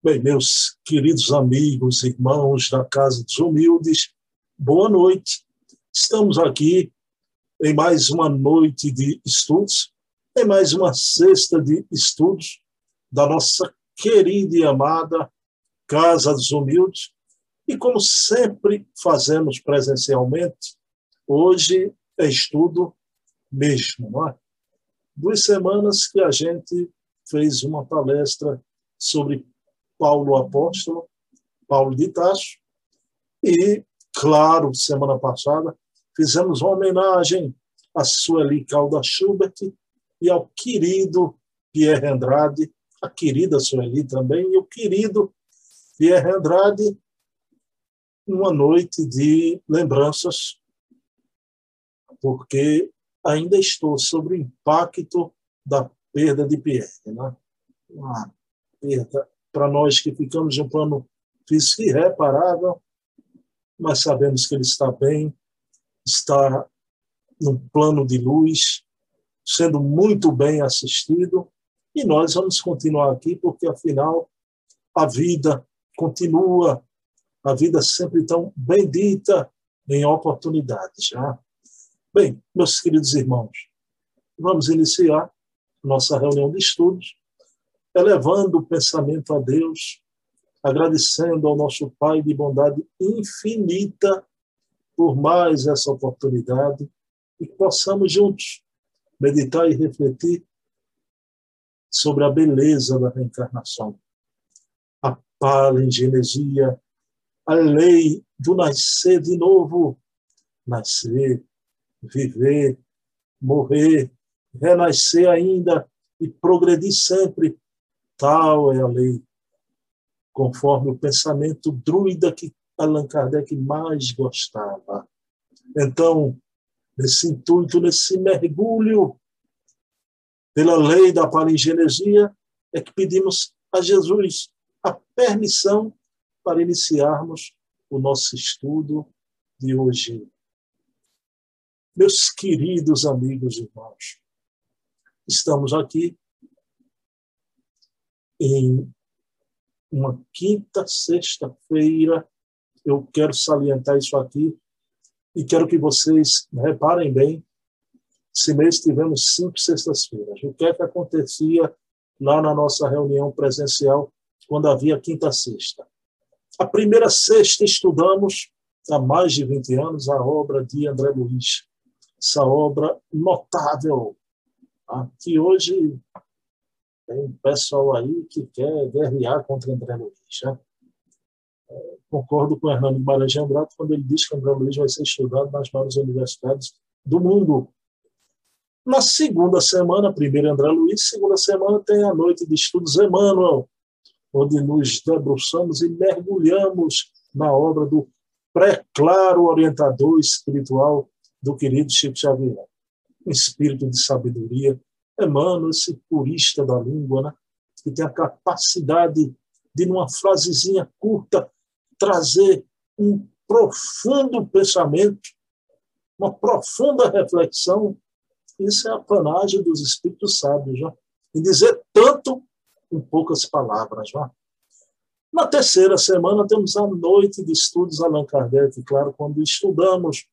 Bem, meus queridos amigos, irmãos da Casa dos Humildes, boa noite. Estamos aqui em mais uma noite de estudos, em mais uma sexta de estudos da nossa querida e amada Casa dos Humildes. E como sempre fazemos presencialmente, hoje é estudo mesmo, não é? Duas semanas que a gente fez uma palestra sobre Paulo Apóstolo, Paulo de Tasso, e, claro, semana passada, fizemos uma homenagem a Sueli Calda Schubert e ao querido Pierre Andrade, a querida Sueli também, e o querido Pierre Andrade, uma noite de lembranças, porque ainda estou sobre o impacto da perda de Pierre. Né? Uma perda para nós que ficamos em um plano físico irreparável, mas sabemos que ele está bem, está num plano de luz, sendo muito bem assistido, e nós vamos continuar aqui, porque afinal a vida continua, a vida sempre tão bendita em oportunidades. Já. Bem, meus queridos irmãos, vamos iniciar nossa reunião de estudos elevando o pensamento a Deus, agradecendo ao nosso Pai de bondade infinita por mais essa oportunidade e que possamos juntos meditar e refletir sobre a beleza da reencarnação, a palingenesia, a lei do nascer de novo, nascer, viver, morrer, renascer ainda e progredir sempre Tal é a lei, conforme o pensamento druida que Allan Kardec mais gostava. Então, nesse intuito, nesse mergulho pela lei da palingenesia, é que pedimos a Jesus a permissão para iniciarmos o nosso estudo de hoje. Meus queridos amigos e irmãos, estamos aqui em uma quinta, sexta-feira. Eu quero salientar isso aqui e quero que vocês reparem bem. Esse mês tivemos cinco sextas-feiras. O que é que acontecia lá na nossa reunião presencial quando havia quinta-sexta? A primeira sexta estudamos, há mais de 20 anos, a obra de André Luiz. Essa obra notável, tá? que hoje tem pessoal aí que quer guerrear contra André Luiz. Né? É, concordo com o Hernando Guimarães de Andrade quando ele diz que André Luiz vai ser estudado nas maiores universidades do mundo. Na segunda semana, primeiro André Luiz, segunda semana tem a noite de estudos Emmanuel, onde nos debruçamos e mergulhamos na obra do pré-claro orientador espiritual do querido Chico Xavier. Um espírito de sabedoria, Emmanuel, esse purista da língua, né? que tem a capacidade de, numa frasezinha curta, trazer um profundo pensamento, uma profunda reflexão. Isso é a panagem dos espíritos sábios, já. e dizer tanto com poucas palavras. Já. Na terceira semana, temos a noite de estudos Allan Kardec, claro, quando estudamos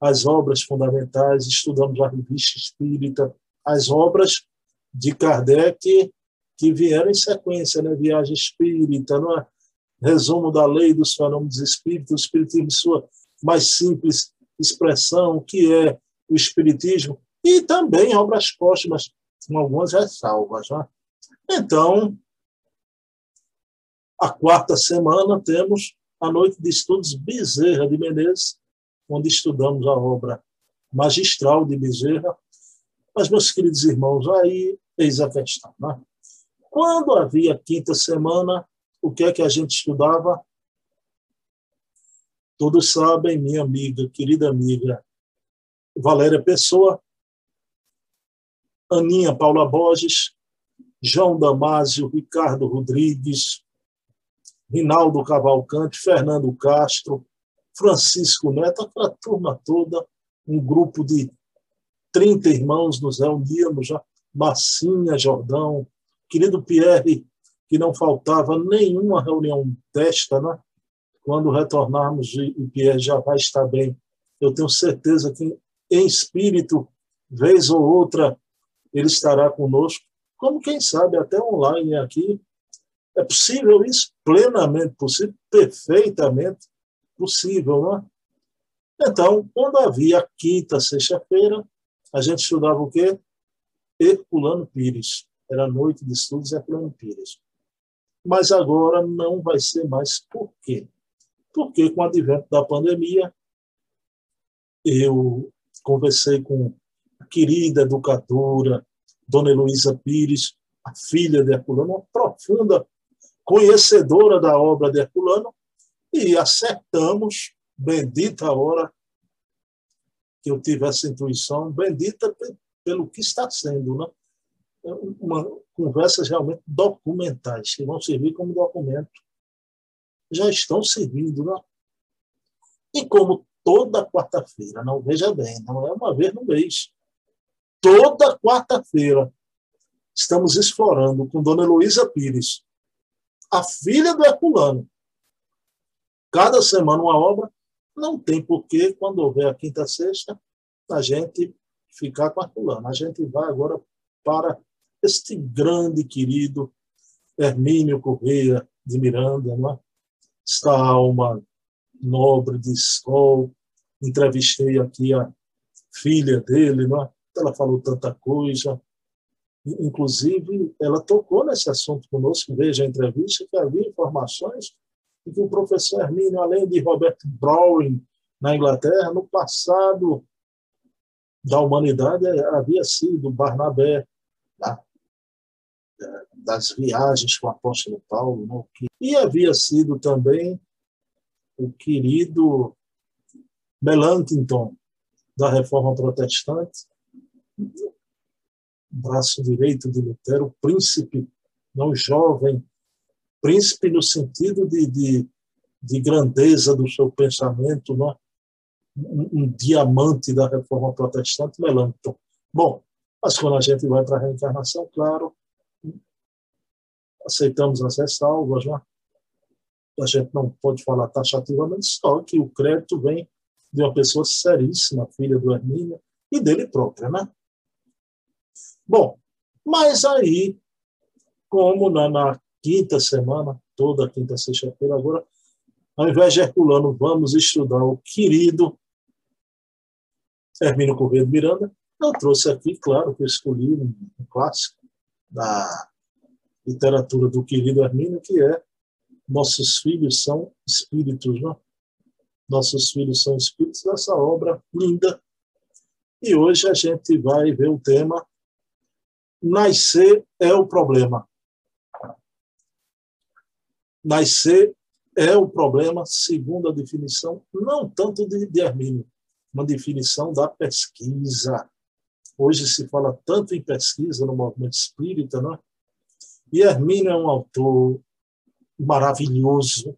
as obras fundamentais, estudamos a revista espírita, as obras de Kardec que vieram em sequência, né? Viagem Espírita, não é? resumo da lei dos fenômenos espíritos, o espiritismo sua mais simples expressão, que é o espiritismo, e também obras póstumas, com algumas ressalvas. Né? Então, a quarta semana temos a noite de estudos Bezerra de Menezes, onde estudamos a obra magistral de Bezerra, mas, meus queridos irmãos, aí eis a questão. Né? Quando havia quinta semana, o que é que a gente estudava? Todos sabem, minha amiga, querida amiga Valéria Pessoa, Aninha Paula Borges, João Damásio, Ricardo Rodrigues, Rinaldo Cavalcante, Fernando Castro, Francisco Neto, aquela turma toda, um grupo de 30 irmãos nos reuníamos Massinha, Jordão, querido Pierre, que não faltava nenhuma reunião desta, né? Quando retornarmos e Pierre já vai estar bem, eu tenho certeza que em espírito, vez ou outra, ele estará conosco, como quem sabe até online aqui. É possível isso? Plenamente possível, perfeitamente possível, não é? Então, quando havia quinta, sexta-feira, a gente estudava o quê? Herculano Pires. Era noite de estudos Herculano Pires. Mas agora não vai ser mais. Por quê? Porque com o advento da pandemia, eu conversei com a querida educadora, Dona Heloísa Pires, a filha de Herculano, uma profunda conhecedora da obra de Herculano, e acertamos, bendita hora que eu tive essa intuição, bendita pelo que está sendo, né? uma conversas realmente documentais, que vão servir como documento, já estão servindo, né? E como toda quarta-feira, não veja bem, não é uma vez no mês, toda quarta-feira estamos explorando com Dona Luísa Pires, a filha do Herculano, cada semana uma obra, não tem porquê, quando houver a quinta sexta, a gente ficar com. A gente vai agora para este grande querido Hermínio Correia de Miranda, não é? esta alma nobre de escola. Entrevistei aqui a filha dele, não é? ela falou tanta coisa. Inclusive, ela tocou nesse assunto conosco, veja a entrevista, que havia informações de que o professor Hermínio, além de Robert Browning, na Inglaterra, no passado da humanidade, havia sido Barnabé, tá? das viagens com o apóstolo Paulo, né? e havia sido também o querido Melanchthon, da Reforma Protestante, braço direito de Lutero, príncipe, não jovem, príncipe no sentido de, de, de grandeza do seu pensamento, né? um, um diamante da Reforma Protestante, Melanchthon. Bom, mas quando a gente vai para a reencarnação, claro, aceitamos as ressalvas, né? a gente não pode falar taxativamente, só que o crédito vem de uma pessoa seríssima, filha do Hermínio, e dele própria, né? Bom, mas aí, como na, na quinta semana, toda quinta, sexta-feira, agora, ao invés de Herculano, vamos estudar o querido Hermínio Correia Miranda. Eu trouxe aqui, claro, que eu escolhi um, clássico da literatura do querido Hermínio, que é Nossos Filhos São Espíritos. Né? Nossos Filhos São Espíritos, essa obra linda. E hoje a gente vai ver o tema Nascer é o problema. Nascer é o problema, segundo a definição, não tanto de, de Hermínio, uma definição da pesquisa. Hoje se fala tanto em pesquisa no movimento espírita, né? E Hermínio é um autor maravilhoso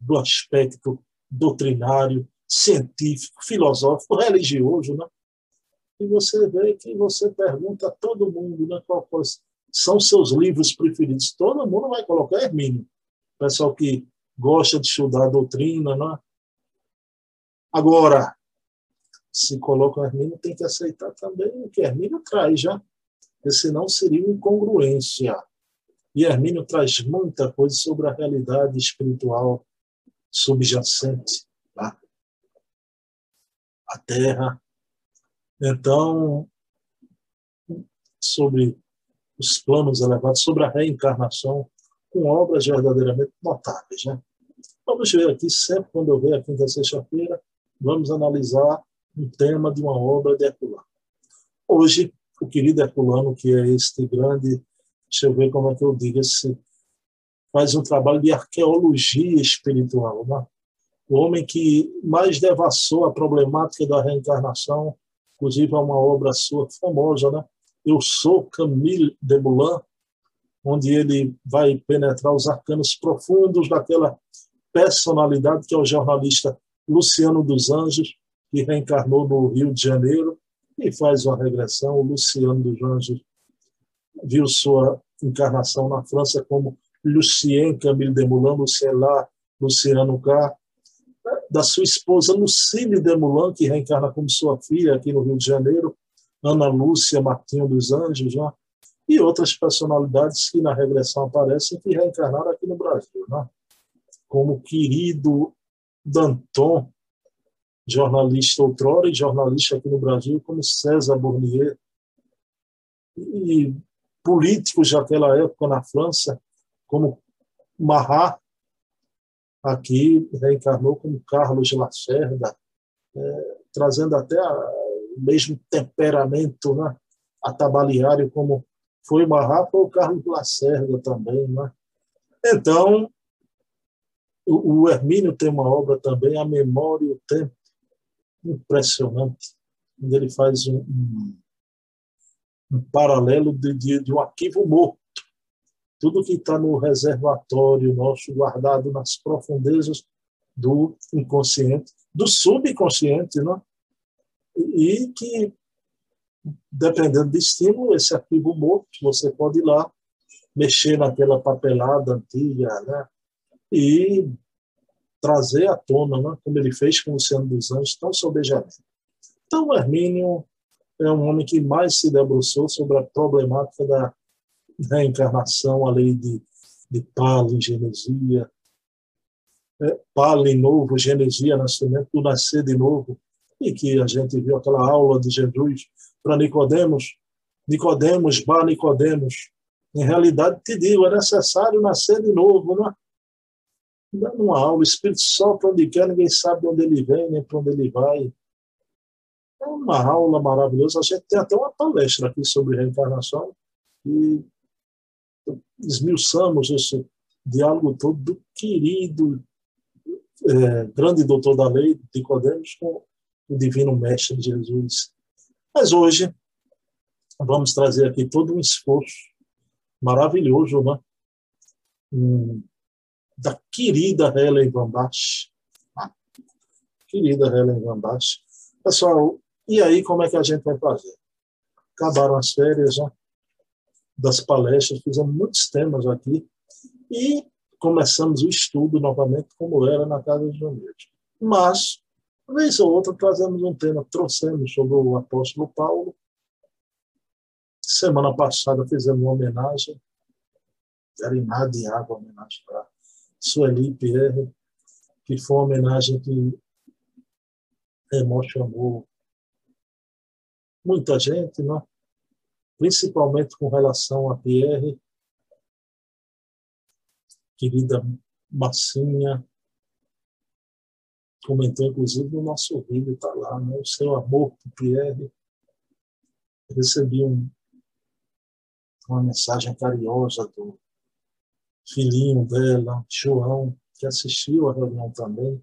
do aspecto doutrinário, científico, filosófico, religioso, né? E você vê que você pergunta a todo mundo, né, qual são seus livros preferidos. Todo mundo vai colocar Hermínio. Pessoal que gosta de estudar doutrina, né? Agora, se coloca Hermínio, tem que aceitar também o que Hermínio traz já porque senão seria incongruência. E Hermínio traz muita coisa sobre a realidade espiritual subjacente tá? à Terra. Então, sobre os planos elevados, sobre a reencarnação, com obras verdadeiramente notáveis. Né? Vamos ver aqui, sempre quando eu ver a quinta sexta-feira, vamos analisar um tema de uma obra de Herculano. Hoje, o querido Herculano, que é este grande, deixa eu ver como é que eu digo, esse, faz um trabalho de arqueologia espiritual. Né? O homem que mais devassou a problemática da reencarnação, inclusive é uma obra sua famosa, né? Eu sou Camille de Moulin, onde ele vai penetrar os arcanos profundos daquela personalidade que é o jornalista Luciano dos Anjos, que reencarnou no Rio de Janeiro e faz uma regressão. O Luciano dos Anjos viu sua encarnação na França, como Lucien Camille Desmoulins, Lucien Lá, Luciano K, da sua esposa Lucille Desmoulins, que reencarna como sua filha aqui no Rio de Janeiro, Ana Lúcia Martinho dos Anjos, né? E outras personalidades que na regressão aparecem que reencarnaram aqui no Brasil, né? como o querido Danton, jornalista outrora e jornalista aqui no Brasil, como César Bournier, e políticos daquela época na França, como Marat, aqui reencarnou como Carlos Lacerda, é, trazendo até o mesmo temperamento né, atabaliário como foi Marat, foi o Carlos Lacerda também. Né? Então, o, o Hermínio tem uma obra também, A Memória e o Tempo, impressionante, onde ele faz um, um, um paralelo de, de, de um arquivo morto. Tudo que está no reservatório nosso, guardado nas profundezas do inconsciente, do subconsciente, né? e que, dependendo do estímulo, esse arquivo morto, você pode ir lá mexer naquela papelada antiga, né? e trazer à tona, né? como ele fez com o Luciano dos Anjos, tão sobejamente. Então, o Hermínio é um homem que mais se debruçou sobre a problemática da reencarnação, a lei de, de palingenesia, é, pali novo, genesia, nascimento, do nascer de novo, e que a gente viu aquela aula de Jesus para Nicodemos, Nicodemos, bar Nicodemos, em realidade te digo, é necessário nascer de novo, não é? Dando uma aula, o Espírito sopra onde quer, ninguém sabe de onde ele vem, nem para onde ele vai. É uma aula maravilhosa. A gente tem até uma palestra aqui sobre reencarnação e esmiuçamos esse diálogo todo do querido é, grande doutor da lei, Nicodemos, com o divino mestre Jesus. Mas hoje vamos trazer aqui todo um esforço maravilhoso, né? Da querida Helen Van. Ah, querida Helen Van. Pessoal, e aí como é que a gente vai fazer? Acabaram as férias né? das palestras, fizemos muitos temas aqui e começamos o estudo novamente como era na Casa de João Mas vez ou outra trazemos um tema, trouxemos sobre o apóstolo Paulo. Semana passada fizemos uma homenagem, era de água, homenagem para Sueli Pierre, que foi uma homenagem que emocionou muita gente, né? principalmente com relação a Pierre, querida Massinha, comentou inclusive no nosso vídeo, está lá, né? o seu amor por Pierre. Recebi um, uma mensagem carinhosa do filhinho dela, João, que assistiu a reunião também.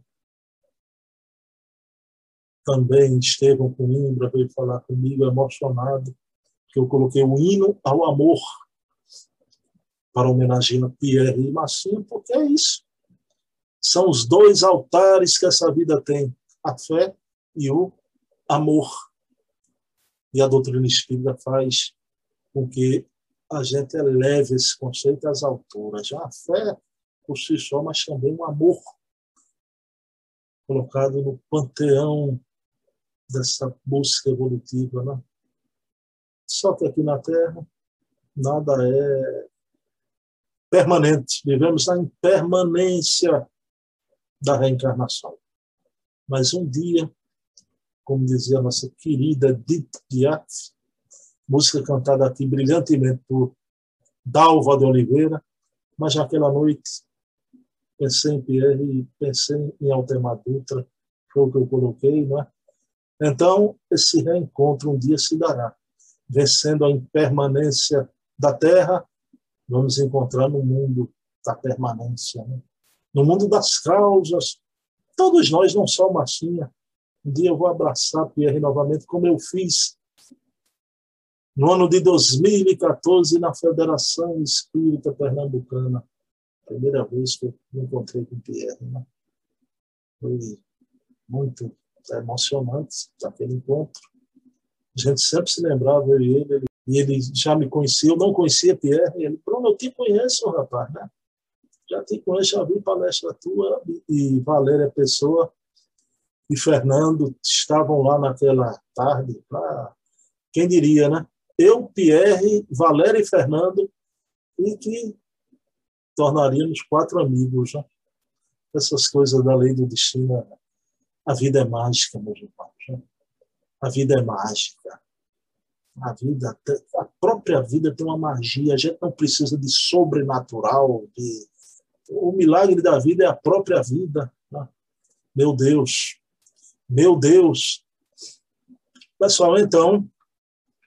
Também Estevão Coimbra veio falar comigo emocionado, que eu coloquei o hino ao amor para homenagear Pierre e Massinha, porque é isso. São os dois altares que essa vida tem: a fé e o amor. E a doutrina espírita faz com que a gente eleve esse conceito às alturas. A fé por si só, mas também o amor colocado no panteão dessa busca evolutiva. Né? Só que aqui na Terra nada é permanente. Vivemos na impermanência da reencarnação. Mas um dia, como dizia a nossa querida Edith Piaf, música cantada aqui brilhantemente por Dalva de Oliveira, mas naquela noite pensei em Pierre e pensei em Altemar Dutra, foi o que eu coloquei, né? Então, esse reencontro um dia se dará. Vencendo a impermanência da Terra, vamos encontrar no mundo da permanência. Né? No mundo das causas. Todos nós, não só o Machinha. Um dia eu vou abraçar Pierre novamente, como eu fiz no ano de 2014 na Federação Espírita Pernambucana. Primeira vez que eu me encontrei com Pierre. Né? Foi muito emocionante aquele encontro. A gente sempre se lembrava, eu e ele, ele, e ele já me conhecia, eu não conhecia Pierre, e ele, Bruno, eu te conheço, rapaz, né? Já te conheço, já vi palestra tua e Valéria Pessoa e Fernando estavam lá naquela tarde. Pra... Quem diria, né? Eu, Pierre, Valéria e Fernando, e que tornaríamos quatro amigos. Né? Essas coisas da lei do destino. A vida é mágica, meus irmãos. Né? A vida é mágica. A vida, a própria vida tem uma magia. A gente não precisa de sobrenatural. De... O milagre da vida é a própria vida. Né? Meu Deus, meu Deus. Pessoal, então,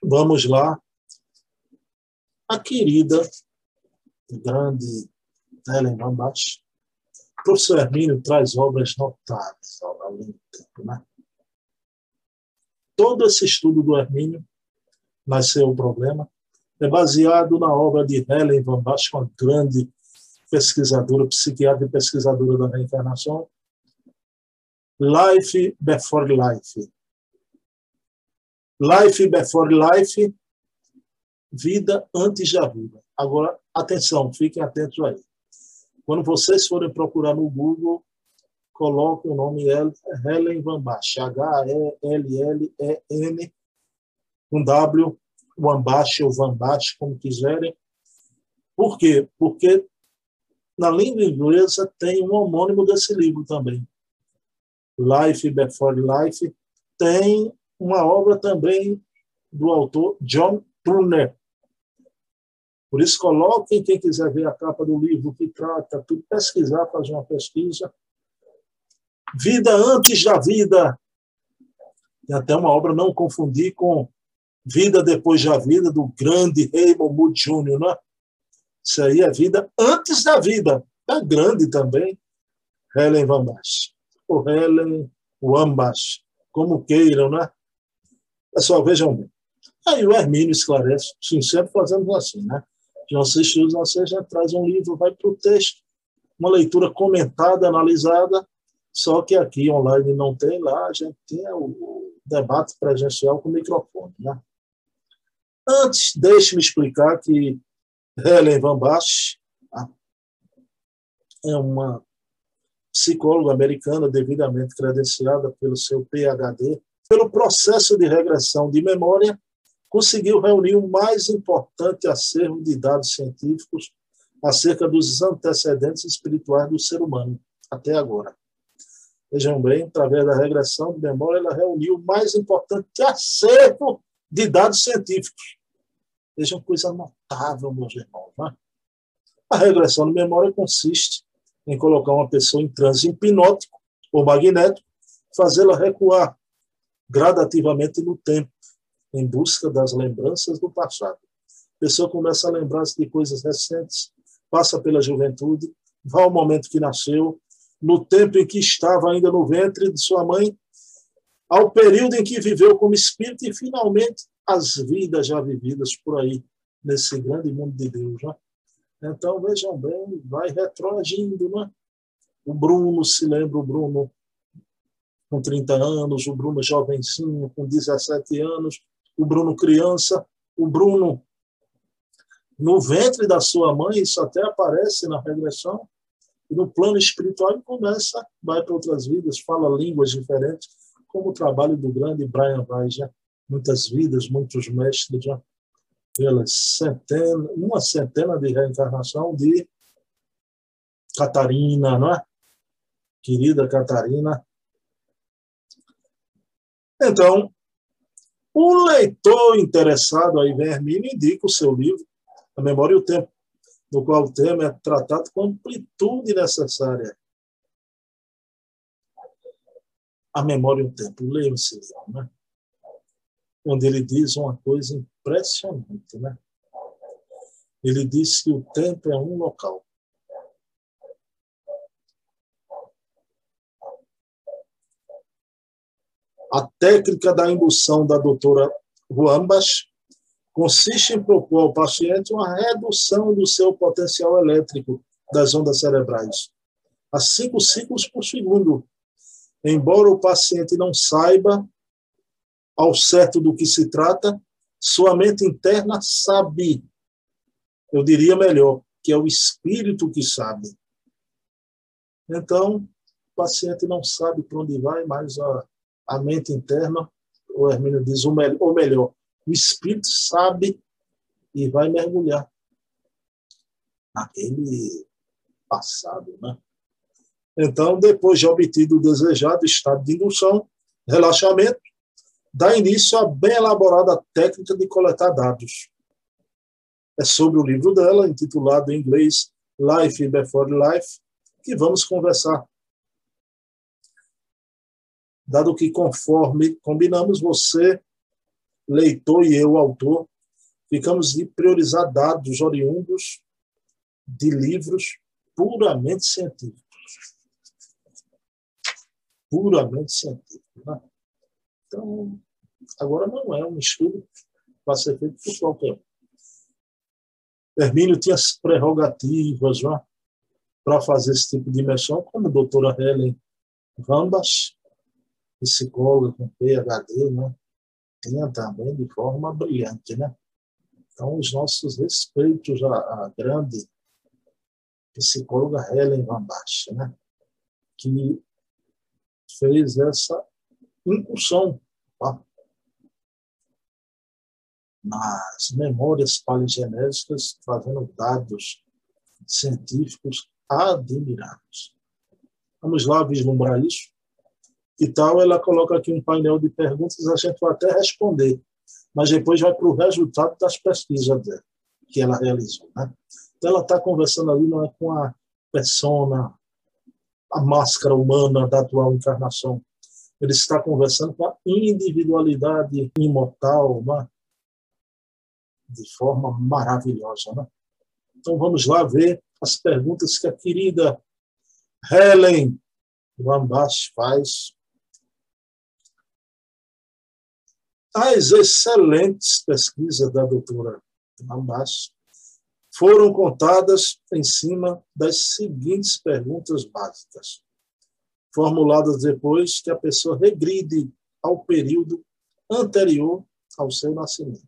vamos lá. A querida, grande Helen Van Bach, o professor Hermínio traz obras notáveis ao longo do tempo. Né? Todo esse estudo do Hermínio nasceu o problema, é baseado na obra de Helen Van Bach, uma grande pesquisadora, psiquiatra e pesquisadora da reencarnação, Life Before Life. Life Before Life, vida antes da vida. Agora, atenção, fiquem atentos aí. Quando vocês forem procurar no Google, coloquem o nome Helen Van Bach, H-E-L-L-E-N um W, o ambaixo ou vambaixo, como quiserem. Por quê? Porque na língua inglesa tem um homônimo desse livro também. Life Before Life. Tem uma obra também do autor John Turner. Por isso, coloquem, quem quiser ver a capa do livro, que trata, tudo, pesquisar, fazer uma pesquisa. Vida antes da vida. Tem até uma obra, não confundir com Vida depois da vida, do grande Raymond Moody Jr., né? Isso aí é vida antes da vida. É grande também. Helen Van Bach. Ou Helen Wambach. Como queiram, né? Pessoal, vejam bem. Aí o Hermínio esclarece, sincero, fazendo assim, né? Já assistiu, você já traz um livro, vai para o texto, uma leitura comentada, analisada, só que aqui online não tem, lá a gente tem o debate presencial com microfone, né? Antes, deixe-me explicar que Helen Van Bach é uma psicóloga americana devidamente credenciada pelo seu PhD, pelo processo de regressão de memória, conseguiu reunir o mais importante acervo de dados científicos acerca dos antecedentes espirituais do ser humano até agora. Vejam bem, através da regressão de memória, ela reuniu o mais importante acervo de dados científicos. Vejam coisa notável, meus irmãos. Né? A regressão de memória consiste em colocar uma pessoa em transe hipnótico ou magnético, fazê-la recuar gradativamente no tempo, em busca das lembranças do passado. A pessoa começa a lembrar-se de coisas recentes, passa pela juventude, vai ao momento que nasceu, no tempo em que estava ainda no ventre de sua mãe, ao período em que viveu como espírito e, finalmente, as vidas já vividas por aí, nesse grande mundo de Deus. Né? Então, vejam bem, vai retroagindo. Né? O Bruno, se lembra, o Bruno com 30 anos, o Bruno jovencinho com 17 anos, o Bruno criança, o Bruno no ventre da sua mãe, isso até aparece na regressão, e no plano espiritual ele começa, vai para outras vidas, fala línguas diferentes, como o trabalho do grande Brian Weiss, né? Muitas vidas, muitos mestres, já pelas centena, uma centena de reencarnação de Catarina, não é? Querida Catarina. Então, o leitor interessado aí, Vermínio, indica o seu livro, A Memória e o Tempo, no qual o tema é tratado com amplitude necessária. A Memória e o Tempo. Leiam esse livro, né? Onde ele diz uma coisa impressionante, né? Ele diz que o tempo é um local. A técnica da indução da doutora Ruambas consiste em propor ao paciente uma redução do seu potencial elétrico das ondas cerebrais a cinco ciclos por segundo. Embora o paciente não saiba ao certo do que se trata, sua mente interna sabe Eu diria melhor, que é o espírito que sabe. Então, o paciente não sabe para onde vai, mas a, a mente interna, o Hermínio diz, ou melhor, o espírito sabe e vai mergulhar naquele passado, né? Então, depois de obtido o desejado estado de indução, relaxamento, dá início à bem elaborada técnica de coletar dados. É sobre o livro dela, intitulado em inglês Life Before Life, que vamos conversar. Dado que, conforme combinamos, você, leitor, e eu, autor, ficamos de priorizar dados oriundos de livros puramente científicos. Puramente científicos. Né? Então, agora não é um estudo para ser feito por qualquer um. Hermínio tinha as prerrogativas né, para fazer esse tipo de imersão, como a doutora Helen Rambas, psicóloga com PhD, né, tinha também de forma brilhante. Né? Então, os nossos respeitos à, à grande psicóloga Helen Basten, né? que fez essa incursão tá? nas memórias paligenéticas, trazendo dados científicos admiráveis. Vamos lá vislumbrar isso? E tal, ela coloca aqui um painel de perguntas, a gente vai até responder, mas depois vai para o resultado das pesquisas dela, que ela realizou. Né? Então, ela está conversando ali não é com a persona, a máscara humana da atual encarnação. Ele está conversando com a individualidade imortal, né? de forma maravilhosa. Né? Então, vamos lá ver as perguntas que a querida Helen Lambas faz. As excelentes pesquisas da doutora Lambas foram contadas em cima das seguintes perguntas básicas, formuladas depois que a pessoa regride ao período anterior ao seu nascimento.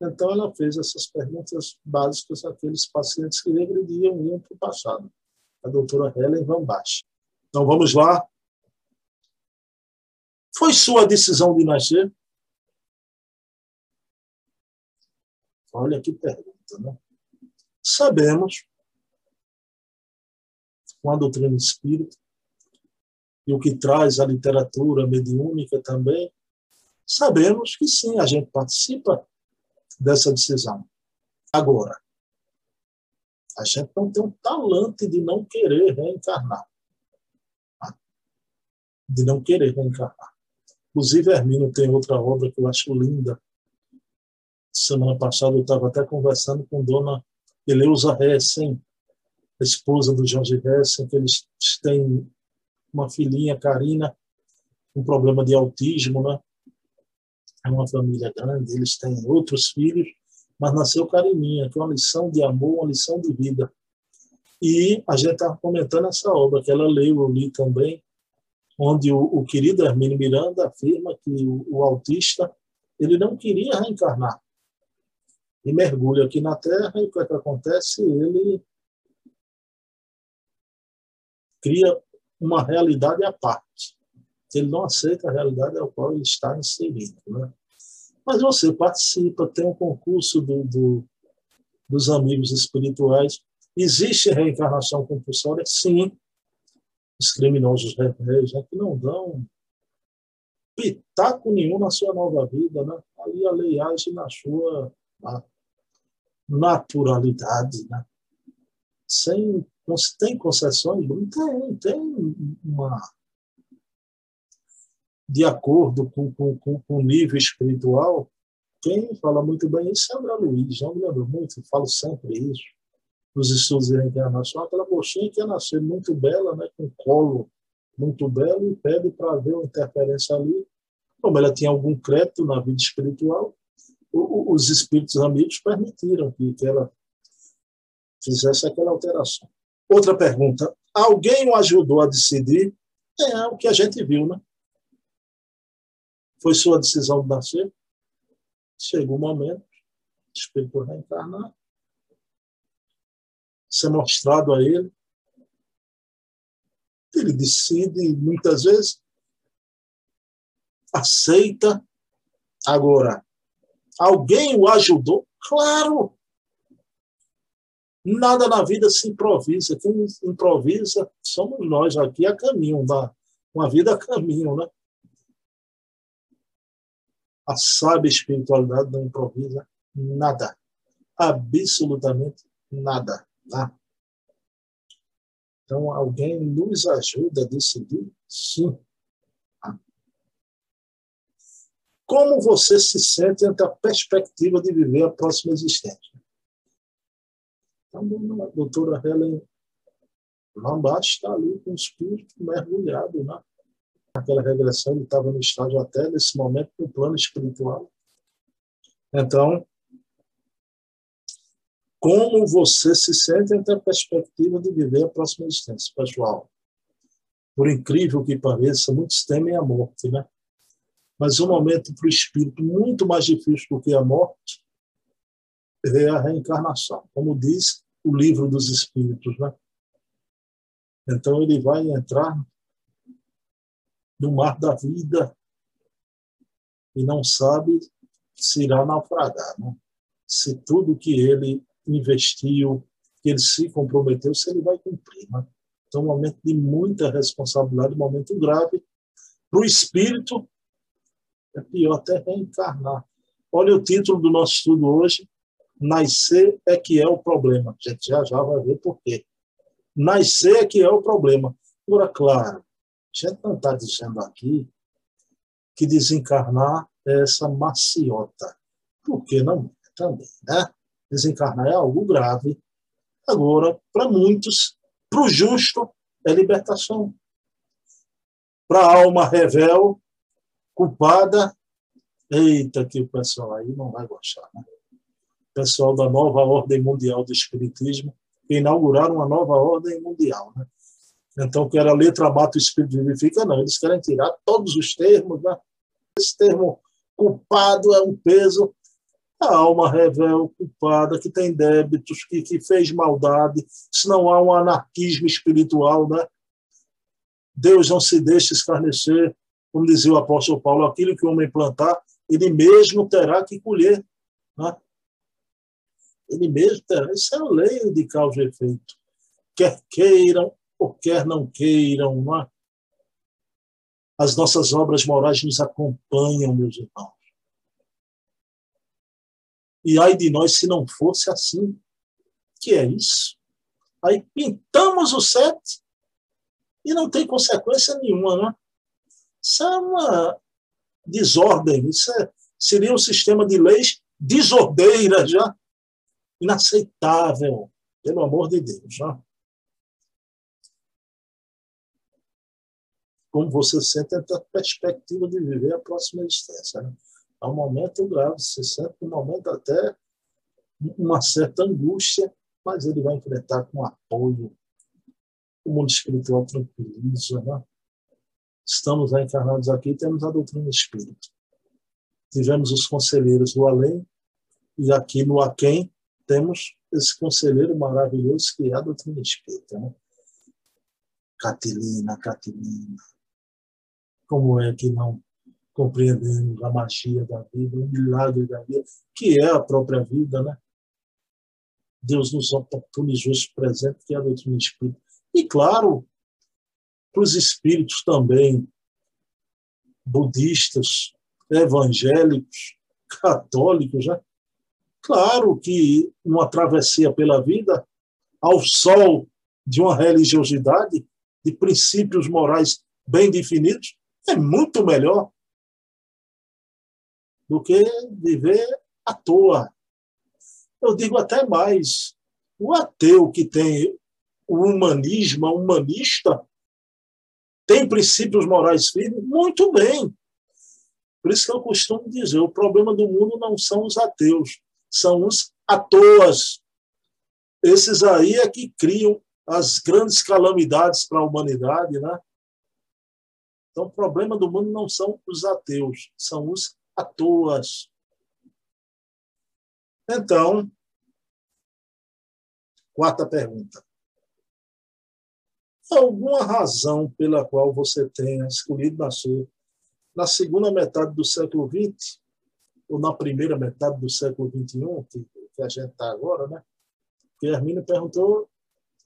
Então, ela fez essas perguntas básicas àqueles pacientes que regrediam e iam para o passado. A doutora Helen Van Bach. Então, vamos lá. Foi sua decisão de nascer? Olha que pergunta, né? Sabemos, com a doutrina espírita, e o que traz a literatura mediúnica também, sabemos que sim, a gente participa dessa decisão. Agora, a gente não tem um talante de não querer reencarnar. De não querer reencarnar. Inclusive, Hermínio tem outra obra que eu acho linda. Semana passada eu estava até conversando com Dona Eleusa Hessen, a esposa do Jorge Hessen, que eles têm uma filhinha, Karina, um problema de autismo, né? É uma família grande, eles têm outros filhos, mas nasceu Carininha, que é uma lição de amor, uma lição de vida. E a gente está comentando essa obra que ela leu, eu li também, onde o, o querido Hermínio Miranda afirma que o, o autista ele não queria reencarnar e mergulha aqui na Terra, e o que, é que acontece? Ele cria uma realidade à parte. Ele não aceita a realidade ao qual ele está inserido. Né? Mas você participa, tem um concurso do, do, dos amigos espirituais. Existe reencarnação compulsória? Sim. Os criminosos rebeldes né, que não dão pitaco nenhum na sua nova vida. Né? Ali a lei age na sua naturalidade, né? Sem, tem concessões? Tem, tem uma... De acordo com, com, com, o nível espiritual, quem fala muito bem isso é André Luiz. Eu me lembro muito, falo sempre isso. Nos estudos de reencarnação, aquela mocinha que ia nascer muito bela, né, com colo muito belo, e pede para ver uma interferência ali. Como ela tinha algum crédito na vida espiritual, os espíritos amigos permitiram que ela fizesse aquela alteração. Outra pergunta: alguém o ajudou a decidir? É o que a gente viu, né? Foi sua decisão de nascer? Chegou o momento, o espírito reencarnar, ser mostrado a ele. Ele decide, muitas vezes, aceita. Agora, alguém o ajudou? Claro! Nada na vida se improvisa. Quem improvisa somos nós aqui a caminho, da, uma vida a caminho, né? A sábia espiritualidade não improvisa nada. Absolutamente nada. Tá? Então, alguém nos ajuda a decidir? Sim. Como você se sente ante a perspectiva de viver a próxima existência? A doutora Helen Lambert está ali com o espírito mergulhado né? naquela regressão, ele estava no estágio até nesse momento no plano espiritual. Então, como você se sente ante a perspectiva de viver a próxima existência, pessoal? Por incrível que pareça, muitos temem a morte, né? Mas um momento para o espírito muito mais difícil do que a morte é a reencarnação, como diz o livro dos espíritos, né? Então ele vai entrar no mar da vida e não sabe se irá naufragar, né? Se tudo que ele investiu, que ele se comprometeu, se ele vai cumprir, né? Então, um momento de muita responsabilidade, um momento grave para o espírito é pior até reencarnar. Olha o título do nosso estudo hoje. Nascer é que é o problema. A gente já já vai ver por quê. Nascer é que é o problema. Agora, claro, a gente não está dizendo aqui que desencarnar é essa maciota. Por que não também, né? Desencarnar é algo grave. Agora, para muitos, para o justo, é libertação. Para a alma revel, culpada, eita, que o pessoal aí não vai gostar. Né? Pessoal da nova ordem mundial do Espiritismo, que inauguraram uma nova ordem mundial. Né? Então, que era letra mata o espírito vivifica, não. Eles querem tirar todos os termos. Né? Esse termo culpado é um peso. A alma revel culpada, que tem débitos, que, que fez maldade, se não há um anarquismo espiritual, né? Deus não se deixa escarnecer, como dizia o apóstolo Paulo, aquilo que o homem plantar, ele mesmo terá que colher. Né? Ele mesmo terá. Isso é a lei de causa e efeito. Quer queiram ou quer não queiram. Não é? As nossas obras morais nos acompanham, meus irmãos. E ai de nós se não fosse assim. Que é isso? Aí pintamos o sete e não tem consequência nenhuma, né? Isso é uma desordem, isso é, seria um sistema de leis desordeira já, inaceitável, pelo amor de Deus. Já. Como você sente a perspectiva de viver a próxima existência. Né? É um momento grave, você sente um momento até uma certa angústia, mas ele vai enfrentar com apoio. O mundo espiritual tranquiliza, né? estamos encarnados aqui, temos a doutrina espírita. Tivemos os conselheiros do além, e aqui no Aquém temos esse conselheiro maravilhoso que é a doutrina espírita. Né? Catilina, Catilina. Como é que não compreendemos a magia da vida, o milagre da vida, que é a própria vida, né? Deus nos oportunizou esse presente que é a doutrina espírita. E, claro, para os espíritos também budistas, evangélicos, católicos, né? Claro que uma travessia pela vida ao sol de uma religiosidade, de princípios morais bem definidos, é muito melhor do que viver à toa. Eu digo até mais: o ateu que tem o humanismo, humanista, tem princípios morais firmes? Muito bem. Por isso que eu costumo dizer: o problema do mundo não são os ateus, são os atoas. Esses aí é que criam as grandes calamidades para a humanidade, né? Então, o problema do mundo não são os ateus, são os atoas. Então, Quarta pergunta. Alguma razão pela qual você tenha escolhido nascer na segunda metade do século XX ou na primeira metade do século XXI, que, que a gente está agora, né? Porque Hermínio perguntou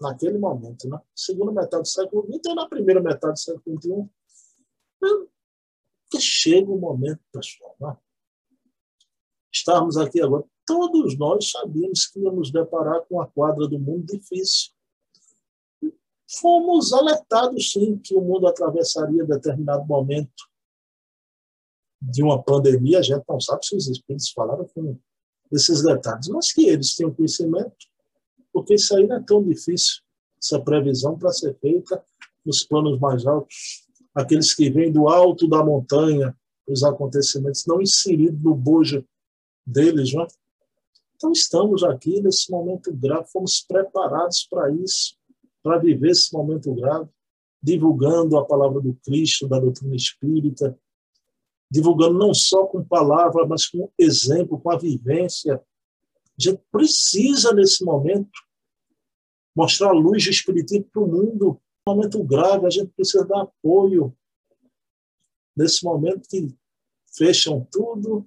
naquele momento, né? Segunda metade do século XX ou na primeira metade do século XXI? Que chega o momento, pessoal, né? Aqui agora, todos nós sabíamos que íamos deparar com a quadra do mundo difícil. Fomos alertados, sim, que o mundo atravessaria determinado momento de uma pandemia, a gente não sabe se os espíritos falaram com esses detalhes, mas que eles tenham conhecimento, porque isso aí não é tão difícil, essa previsão para ser feita nos planos mais altos, aqueles que vêm do alto da montanha, os acontecimentos não inseridos no bojo deles, não é? Então estamos aqui nesse momento grave, fomos preparados para isso, para viver esse momento grave, divulgando a palavra do Cristo, da doutrina espírita, divulgando não só com palavra, mas com exemplo, com a vivência. A gente precisa, nesse momento, mostrar a luz do Espiritismo para o mundo. Um momento grave, a gente precisa dar apoio. Nesse momento que fecham tudo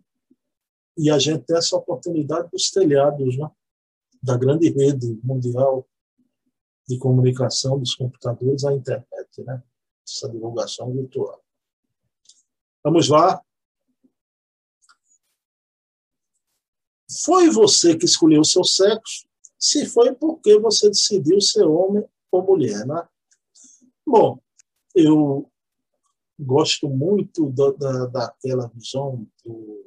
e a gente tem essa oportunidade dos telhados, né? da grande rede mundial de comunicação dos computadores à internet, né? essa divulgação virtual. Vamos lá. Foi você que escolheu o seu sexo? Se foi porque você decidiu ser homem ou mulher, né? Bom, eu gosto muito da, da, daquela visão do,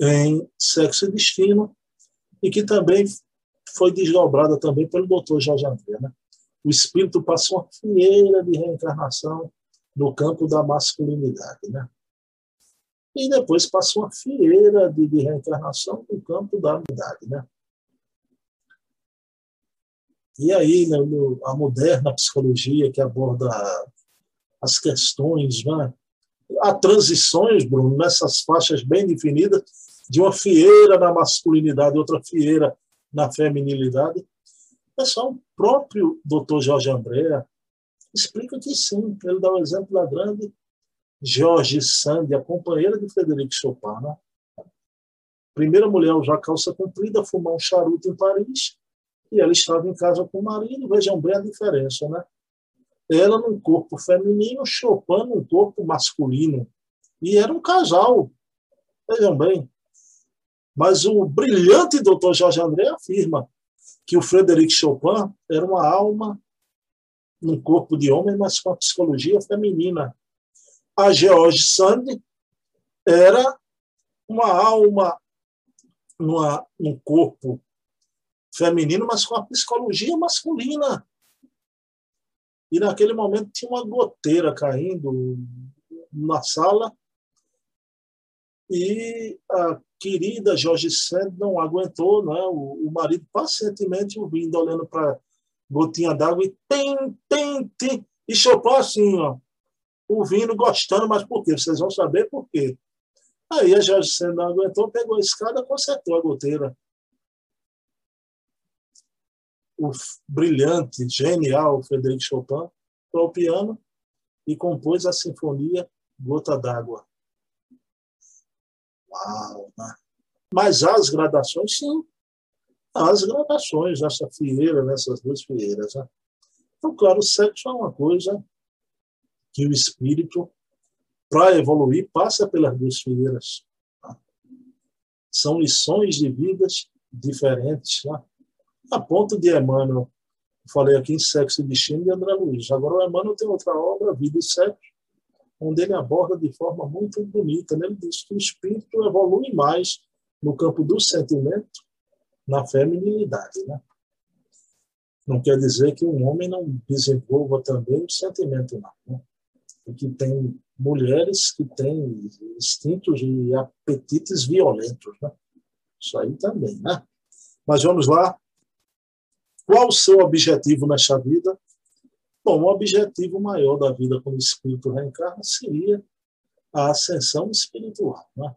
em Sexo e Destino, e que também foi desdobrada também pelo doutor Jorge André. Né? O espírito passou uma fileira de reencarnação no campo da masculinidade. Né? E depois passou uma fileira de, de reencarnação no campo da unidade. Né? E aí, né, a moderna psicologia que aborda as questões, né? há transições, Bruno, nessas faixas bem definidas, de uma fieira na masculinidade, outra fieira na feminilidade. Pessoal, o próprio Dr. Jorge Andréa explica que sim. Ele dá o exemplo da grande George Sand, a companheira de Frederic Chopin. Né? Primeira mulher a usar calça comprida, fumar um charuto em Paris, e ela estava em casa com o marido. Vejam bem a diferença, né? Ela num corpo feminino, Chopin num corpo masculino. E era um casal. Vejam bem. Mas o brilhante Dr. Jorge André afirma que o Frederic Chopin era uma alma num corpo de homem, mas com a psicologia feminina. A George Sand era uma alma numa, num corpo feminino, mas com a psicologia masculina. E naquele momento tinha uma goteira caindo na sala e a querida Jorge Sand não aguentou, né? o, o marido pacientemente ouvindo, olhando para gotinha d'água e tem, tem, tem. E Chopin assim, ó, ouvindo, gostando, mas por quê? Vocês vão saber por quê. Aí a Jorge Sand não aguentou, pegou a escada, consertou a goteira. O brilhante, genial Frederic Chopin para o piano e compôs a sinfonia Gota d'Água. Uau! Né? Mas as gradações, sim, as gradações nessa fieira, nessas duas fieiras. Né? Então, claro, o sexo é uma coisa que o espírito, para evoluir, passa pelas duas fieiras. Né? São lições de vidas diferentes. Né? A ponto de Emmanuel, falei aqui em Sexo e Destino de André Luiz. Agora, o Emmanuel tem outra obra, Vida e Sexo, onde ele aborda de forma muito bonita. Né? Ele diz que o espírito evolui mais no campo do sentimento na feminilidade. Né? Não quer dizer que um homem não desenvolva também o sentimento, não. Né? Porque tem mulheres que têm instintos e apetites violentos. Né? Isso aí também. Né? Mas vamos lá. Qual o seu objetivo nesta vida? Bom, o objetivo maior da vida quando o espírito reencarna seria a ascensão espiritual. Né?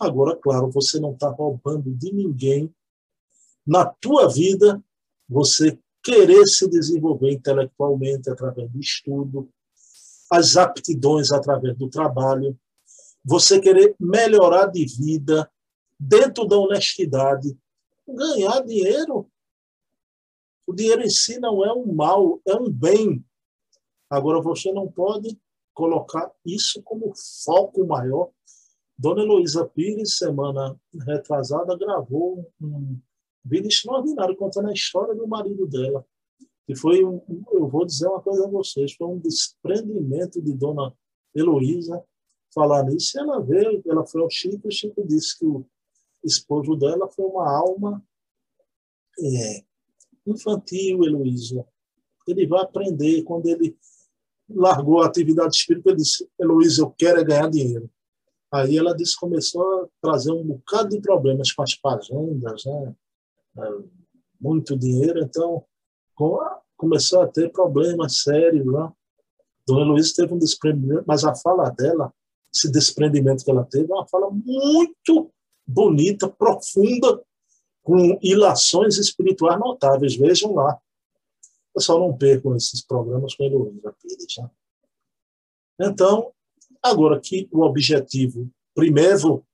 Agora, claro, você não está roubando de ninguém na tua vida você querer se desenvolver intelectualmente através do estudo, as aptidões através do trabalho, você querer melhorar de vida dentro da honestidade, ganhar dinheiro. O dinheiro em si não é um mal, é um bem. Agora você não pode colocar isso como foco maior. Dona Heloísa Pires, semana retrasada, gravou um vídeo extraordinário contando a história do marido dela. E foi um, eu vou dizer uma coisa a vocês, foi um desprendimento de Dona Heloísa falar nisso. Ela veio, ela foi ao Chico, e o Chico disse que o esposo dela foi uma alma é, infantil, Heloísa. Ele vai aprender quando ele largou a atividade espírita, ele disse, Heloísa, eu quero é ganhar dinheiro. Aí ela disse começou a trazer um bocado de problemas com as fazendas, né? Muito dinheiro, então começou a ter problemas sérios lá. Dona Heloísa teve um desprendimento, mas a fala dela, esse desprendimento que ela teve, é uma fala muito bonita, profunda, com ilações espirituais notáveis. Vejam lá. Eu só não perco esses programas com Heloísa Pires. Né? Então, agora que o objetivo primeiro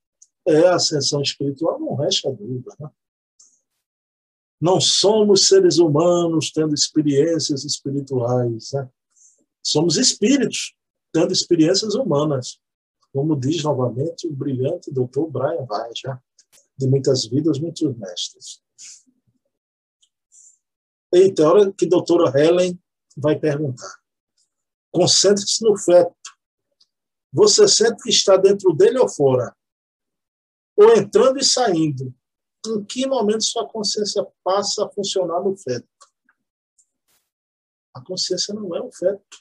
é a ascensão espiritual, não resta dúvida. Né? Não somos seres humanos tendo experiências espirituais. Né? Somos espíritos tendo experiências humanas. Como diz novamente o brilhante doutor Brian Weiss, né? de muitas vidas, muitos mestres. Eita, hora que a doutora Helen vai perguntar. Concentre-se no feto. Você sente que está dentro dele ou fora? Ou entrando e saindo? Em que momento sua consciência passa a funcionar no feto? A consciência não é um feto.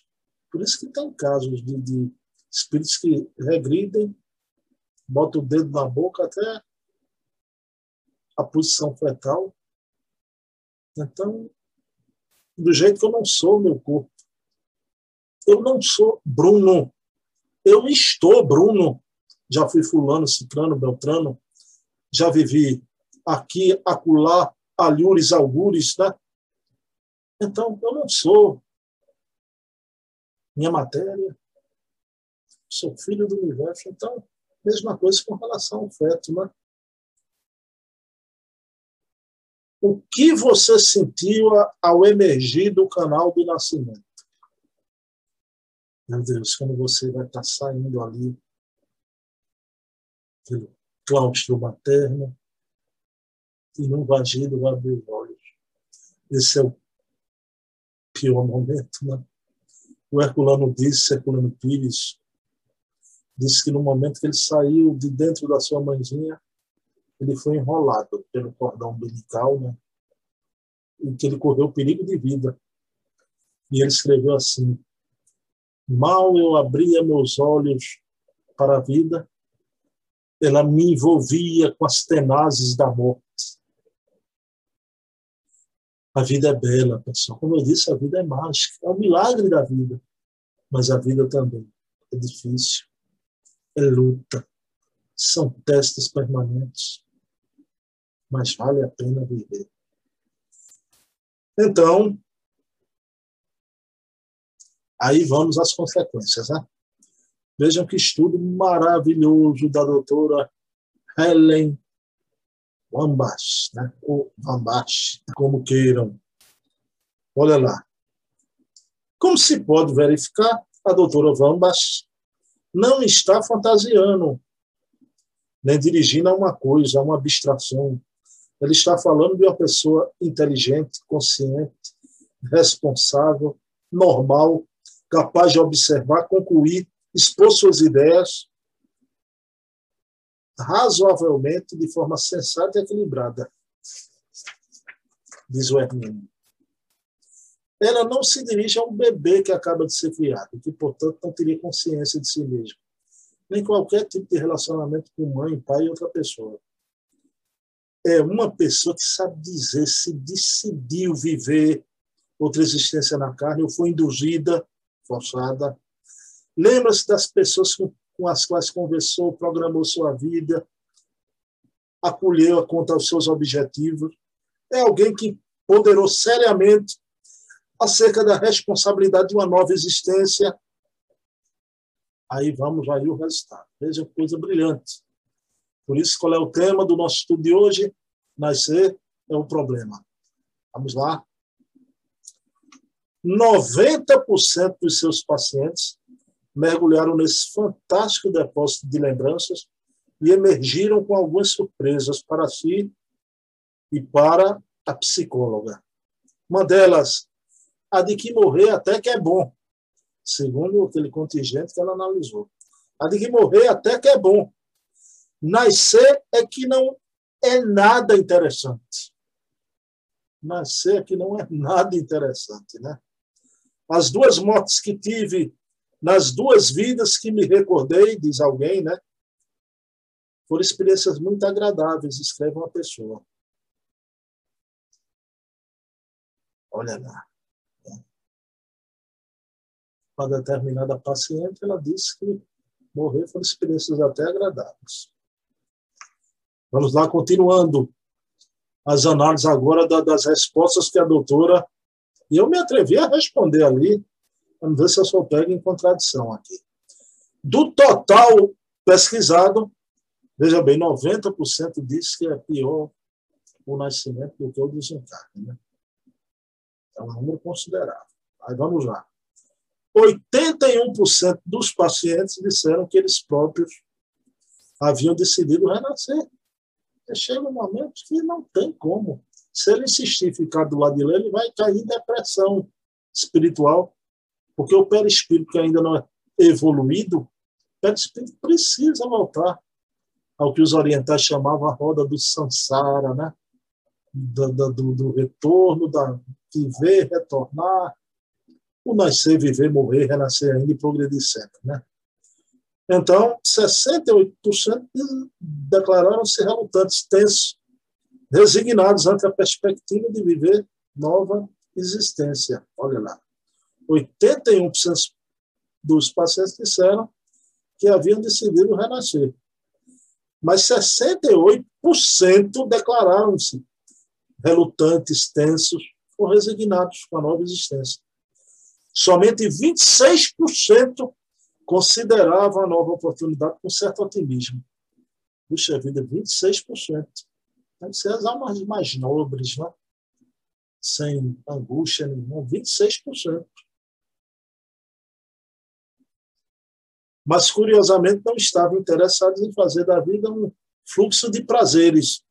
Por isso que tem casos de, de espíritos que regridem, botam o dedo na boca até a posição fetal. Então, do jeito que eu não sou meu corpo. Eu não sou Bruno. Eu estou Bruno. Já fui fulano, ciclano, beltrano. Já vivi aqui, acolá, alhures, algures, né? Então, eu não sou minha matéria. Sou filho do universo. Então, mesma coisa com relação ao feto, né? O que você sentiu ao emergir do canal do nascimento? Meu Deus, quando você vai estar saindo ali pelo claustro materno e vagido vai abrir os olhos. Esse é o pior momento, né? O Herculano disse, Herculano Pires, disse que no momento que ele saiu de dentro da sua mãezinha, ele foi enrolado pelo cordão umbilical, né? em que ele correu perigo de vida. E ele escreveu assim: Mal eu abria meus olhos para a vida, ela me envolvia com as tenazes da morte. A vida é bela, pessoal. Como eu disse, a vida é mágica, é um milagre da vida. Mas a vida também é difícil, é luta, são testes permanentes mas vale a pena viver. Então, aí vamos às consequências. Né? Vejam que estudo maravilhoso da doutora Helen Wambach, né? ou Wambach, como queiram. Olha lá. Como se pode verificar, a doutora Wambach não está fantasiando, nem dirigindo a uma coisa, a uma abstração, ele está falando de uma pessoa inteligente, consciente, responsável, normal, capaz de observar, concluir, expor suas ideias razoavelmente de forma sensata e equilibrada, diz o Hermínio. Ela não se dirige a um bebê que acaba de ser criado, que, portanto, não teria consciência de si mesmo, nem qualquer tipo de relacionamento com mãe, pai e outra pessoa é uma pessoa que sabe dizer se decidiu viver outra existência na carne ou foi induzida, forçada. Lembra-se das pessoas com, com as quais conversou, programou sua vida, acolheu a conta aos seus objetivos. é alguém que ponderou seriamente acerca da responsabilidade de uma nova existência. Aí vamos aí o resultado. Veja coisa brilhante. Por isso, qual é o tema do nosso estudo de hoje? Nascer é o problema. Vamos lá. 90% dos seus pacientes mergulharam nesse fantástico depósito de lembranças e emergiram com algumas surpresas para si e para a psicóloga. Uma delas, a de que morrer até que é bom, segundo aquele contingente que ela analisou. A de que morrer até que é bom. Nascer é que não é nada interessante. Nascer é que não é nada interessante, né? As duas mortes que tive nas duas vidas que me recordei, diz alguém, né? Foram experiências muito agradáveis, escreve uma pessoa. Olha lá. Uma determinada paciente, ela disse que morrer foram experiências até agradáveis. Vamos lá, continuando as análises agora das respostas que a doutora. E eu me atrevi a responder ali, vamos ver se eu sou pego em contradição aqui. Do total pesquisado, veja bem, 90% diz que é pior o nascimento do que o desencarne. Né? É um número considerável. Aí vamos lá. 81% dos pacientes disseram que eles próprios haviam decidido renascer. Chega um momento que não tem como. Se ele insistir ficar do lado de lá, ele vai cair em depressão espiritual, porque o perispírito que ainda não é evoluído, o perispírito precisa voltar ao que os orientais chamavam a roda do samsara, né? do, do, do retorno, da viver, retornar, o nascer, viver, morrer, renascer ainda e progredir sempre. Né? Então, 68% declararam-se relutantes, tensos, resignados ante a perspectiva de viver nova existência. Olha lá. 81% dos pacientes disseram que haviam decidido renascer. Mas 68% declararam-se relutantes, tensos ou resignados com a nova existência. Somente 26% consideravam a nova oportunidade com certo otimismo. Puxa vida, 26%. Deve ser as almas mais nobres, né? sem angústia nenhuma, 26%. Mas, curiosamente, não estavam interessados em fazer da vida um fluxo de prazeres,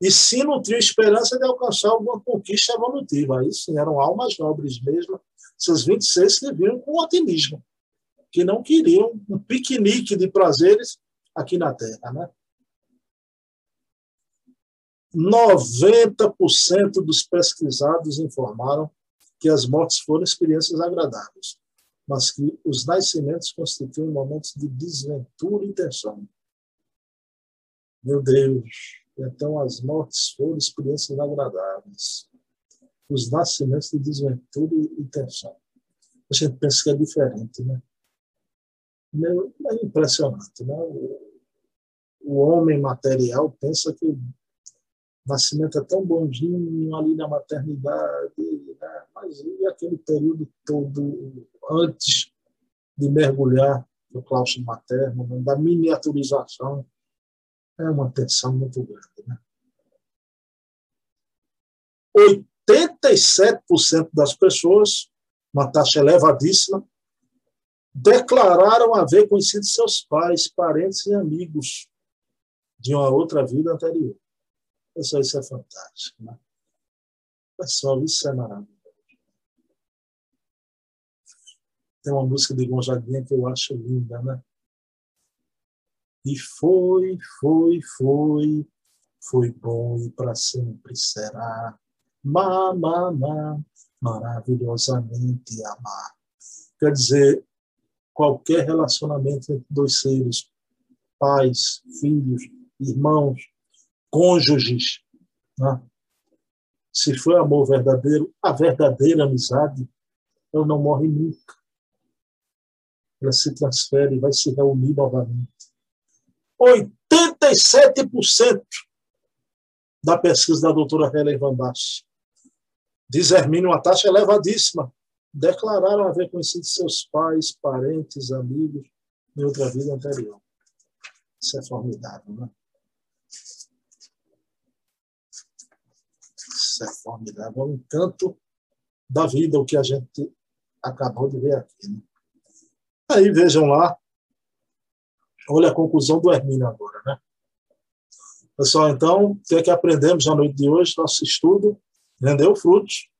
e sim nutriu esperança de alcançar alguma conquista evolutiva. Aí sim, eram almas nobres mesmo, esses 26 que viram com otimismo, que não queriam um piquenique de prazeres aqui na Terra. Né? 90% dos pesquisados informaram que as mortes foram experiências agradáveis, mas que os nascimentos constituem momentos de desventura e tensão. Meu Deus, então, as mortes foram experiências agradáveis. Os nascimentos de desventura e tensão. A gente pensa que é diferente, né? É impressionante, né? O homem material pensa que o nascimento é tão bonzinho ali na maternidade, né? mas e aquele período todo antes de mergulhar no claustro materno, da miniaturização é uma tensão muito grande. Né? 87% das pessoas, uma taxa elevadíssima, declararam haver conhecido seus pais, parentes e amigos de uma outra vida anterior. Pessoal, isso é fantástico. Né? Pessoal, isso é maravilhoso. Tem uma música de Gonzaguinha que eu acho linda, né? E foi, foi, foi, foi bom e para sempre será. Má, má, má, maravilhosamente amar. Quer dizer, qualquer relacionamento entre dois seres, pais, filhos, irmãos, cônjuges, né? se foi amor verdadeiro, a verdadeira amizade, ela não morre nunca. Ela se transfere e vai se reunir novamente. 87% da pesquisa da doutora Helen Van Basten. Diz uma taxa elevadíssima. Declararam haver conhecido seus pais, parentes, amigos em outra vida anterior. Isso é formidável, né? Isso é formidável. É um encanto da vida, o que a gente acabou de ver aqui. Né? Aí vejam lá, olha a conclusão do Hermínio agora, né? Pessoal, então, o que é que aprendemos na noite de hoje? Nosso estudo rendeu frutos.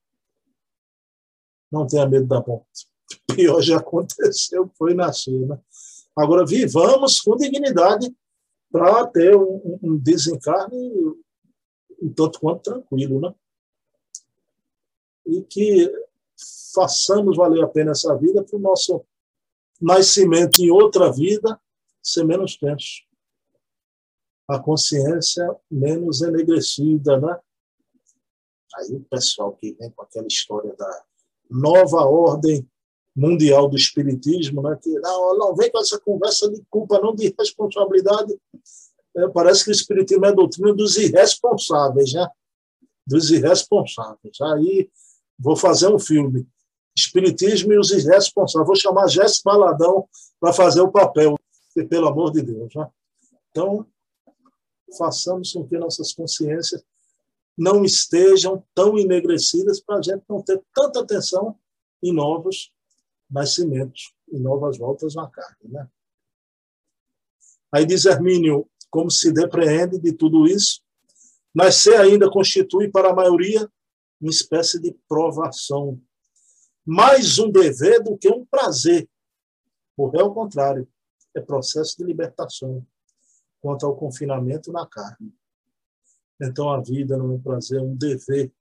Não tenha medo da morte. O pior já aconteceu, foi nascer? Agora, vivamos com dignidade para ter um, um desencarne um tanto quanto tranquilo, né? E que façamos valer a pena essa vida para o nosso nascimento em outra vida ser menos tenso. A consciência menos enegrecida, né? Aí o pessoal que vem com aquela história da nova ordem mundial do espiritismo, né? Que não, não vem com essa conversa de culpa, não de responsabilidade. É, parece que o espiritismo é doutrina dos irresponsáveis, né? Dos irresponsáveis. Aí vou fazer um filme Espiritismo e os irresponsáveis. Vou chamar Jesse Baladão para fazer o papel, pelo amor de Deus. Né? Então, façamos com que nossas consciências não estejam tão enegrecidas para a gente não ter tanta atenção em novos nascimentos, em novas voltas na carne. Né? Aí diz Hermínio, como se depreende de tudo isso, nascer ainda constitui para a maioria uma espécie de provação mais um dever do que um prazer. Porque é o contrário, é processo de libertação quanto ao confinamento na carne. Então a vida não é um prazer, é um dever.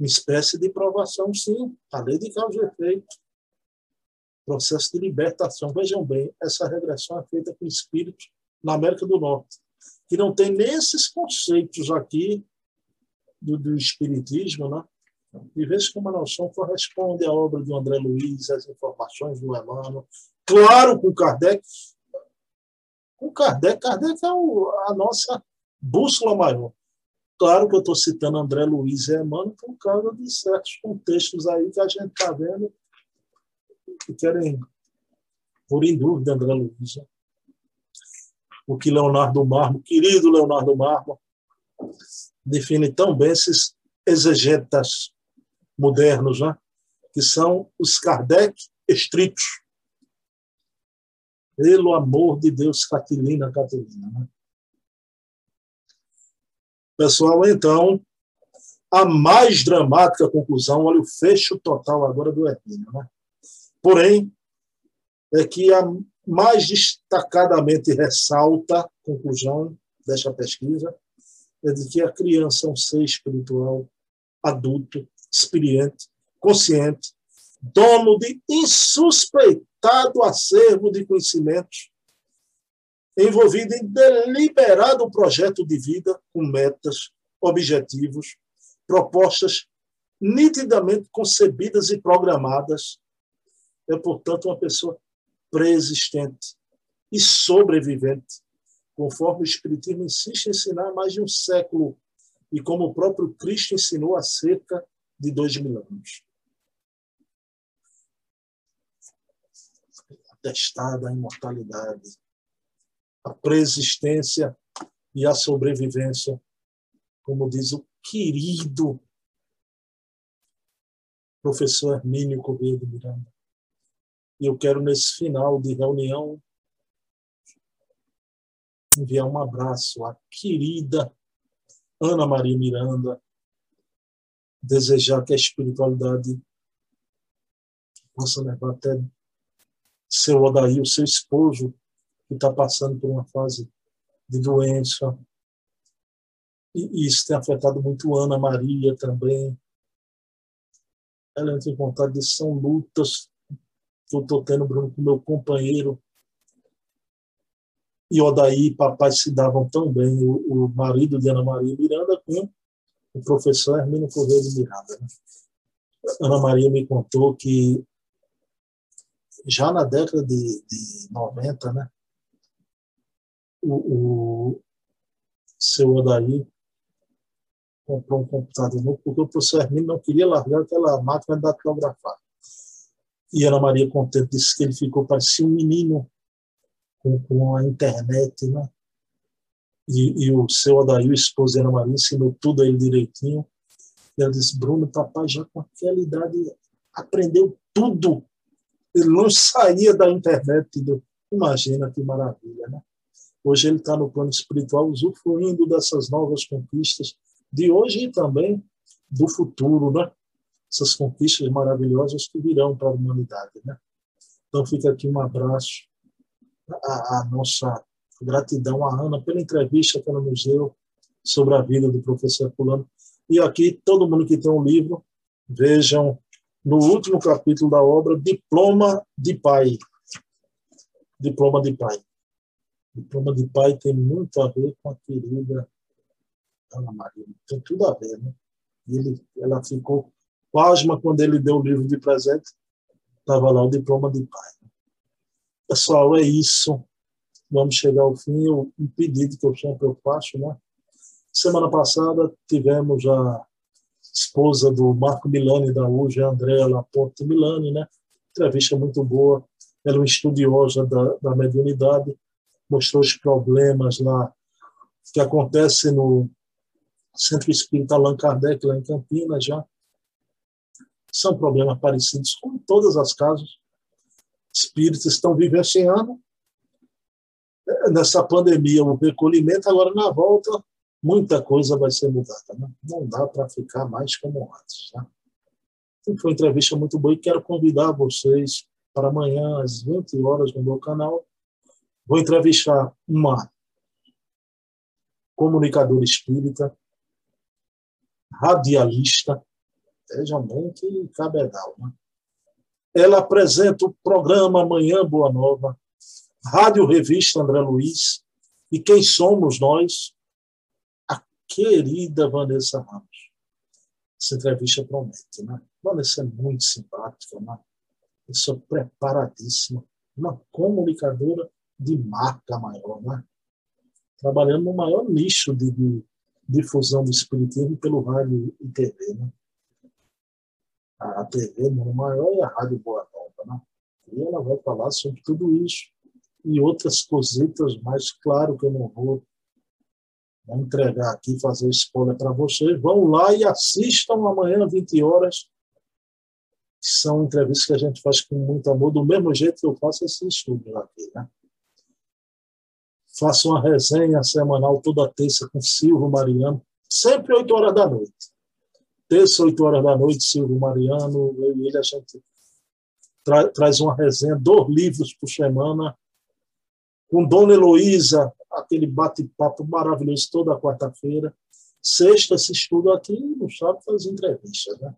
Uma espécie de provação, sim, a lei de causa e efeito. Processo de libertação. Vejam bem, essa regressão é feita com espíritos na América do Norte, que não tem nem esses conceitos aqui do, do espiritismo, né? E veja como a noção corresponde à obra de André Luiz, às informações do Emmanuel. Claro, com Kardec. Com Kardec, Kardec é o, a nossa bússola maior. Claro que eu estou citando André Luiz e Emmanuel por causa de certos contextos aí que a gente está vendo que querem pôr em dúvida André Luiz. Né? O que Leonardo Marmo, querido Leonardo Marmo, define tão bem esses exegetas modernos, né? que são os Kardec estritos. Pelo amor de Deus, Catilina, Catilina. Né? Pessoal, então, a mais dramática conclusão, olha o fecho total agora do Hermínio. Né? Porém, é que a mais destacadamente ressalta a conclusão desta pesquisa é de que a criança é um ser espiritual adulto experiente, consciente, dono de insuspeitado acervo de conhecimentos, envolvido em deliberado projeto de vida com metas, objetivos, propostas nitidamente concebidas e programadas. É, portanto, uma pessoa preexistente e sobrevivente, conforme o Espiritismo insiste em ensinar há mais de um século e como o próprio Cristo ensinou acerca de dois mil anos. Atestada a imortalidade, a preexistência e a sobrevivência, como diz o querido professor Hermínio Correia de Miranda. E eu quero, nesse final de reunião, enviar um abraço à querida Ana Maria Miranda, desejar que a espiritualidade possa levar até seu Odaí, o seu esposo, que está passando por uma fase de doença. E isso tem afetado muito Ana Maria também. Ela entra em contato de são lutas que eu estou tendo, Bruno, com meu companheiro. E Odaí e papai se davam tão bem, o, o marido de Ana Maria Miranda com o professor Hermínio Correia de Miranda. Né? Ana Maria me contou que já na década de, de 90, né, o, o seu Odaí comprou um computador novo, porque o professor Hermínio não queria largar aquela máquina de datilografar. E Ana Maria Contente disse que ele ficou, parecia um menino com, com a internet, né? E, e o seu Odaí, o esposo Maria, ensinou tudo a ele direitinho. E ela disse, Bruno, papai já com aquela idade aprendeu tudo. Ele não saía da internet. Imagina que maravilha, né? Hoje ele está no plano espiritual, usufruindo dessas novas conquistas de hoje e também do futuro, né? Essas conquistas maravilhosas que virão para a humanidade, né? Então fica aqui um abraço, a nossa gratidão à Ana pela entrevista que ela nos deu sobre a vida do professor Fulano. E aqui, todo mundo que tem um livro, vejam no último capítulo da obra, Diploma de Pai. Diploma de Pai. Diploma de Pai tem muito a ver com a querida Ana Maria. Tem tudo a ver, né? Ele, ela ficou pasma quando ele deu o livro de presente. Estava lá o Diploma de Pai. Pessoal, é isso. Vamos chegar ao fim. Um pedido que eu sempre eu faço, né? Semana passada tivemos a esposa do Marco Milani da UJ, Andréa Laporte Milani, né? Entrevista muito boa. Ela é uma estudiosa da, da mediunidade, mostrou os problemas lá que acontecem no Centro Espírita Allan Kardec, lá em Campinas, já. São problemas parecidos com todas as casas. Espíritos estão vivenciando nessa pandemia o recolhimento, agora na volta muita coisa vai ser mudada. Né? Não dá para ficar mais como antes. Tá? Então, foi uma entrevista muito boa e quero convidar vocês para amanhã, às 20 horas, no meu canal. Vou entrevistar uma comunicadora espírita, radialista, vejam bem que cabedal. Né? Ela apresenta o programa Amanhã Boa Nova, Rádio Revista André Luiz, e quem somos nós? querida Vanessa Ramos. Essa entrevista promete, né? Vanessa é muito simpática, né? Pessoa preparadíssima, uma comunicadora de marca maior, né? Trabalhando no maior nicho de, de difusão do espiritismo pelo rádio e TV, né? A TV no maior é a Rádio Boa Nova, né? E ela vai falar sobre tudo isso e outras cositas mais, claro que eu não vou entregar aqui, fazer spoiler para vocês. Vão lá e assistam amanhã, 20 horas. São entrevistas que a gente faz com muito amor, do mesmo jeito que eu faço esse estudo aqui. Né? Faço uma resenha semanal toda terça com Silvio Mariano, sempre 8 horas da noite. Terça, 8 horas da noite, Silvio Mariano, eu e ele, a gente tra traz uma resenha, dois livros por semana, com Dona Heloísa, aquele bate-papo maravilhoso toda quarta-feira. Sexta se estuda aqui no sábado faz entrevistas. Né?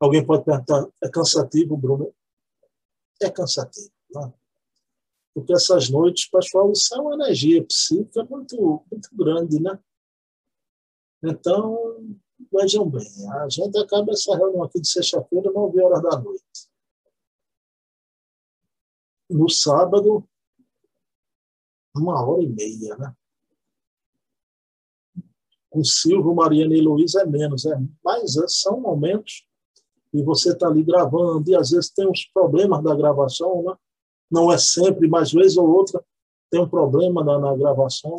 Alguém pode perguntar, é cansativo, Bruno? É cansativo. Né? Porque essas noites, pessoal, isso é uma energia psíquica muito, muito grande, né? Então, vejam bem, a gente acaba essa reunião aqui de sexta-feira, nove horas da noite. No sábado, uma hora e meia, né? Com Silvio, Mariana e Luísa é menos, é, mas são momentos e você está ali gravando e às vezes tem uns problemas da gravação, né? Não é sempre, mas vez ou outra tem um problema na, na gravação,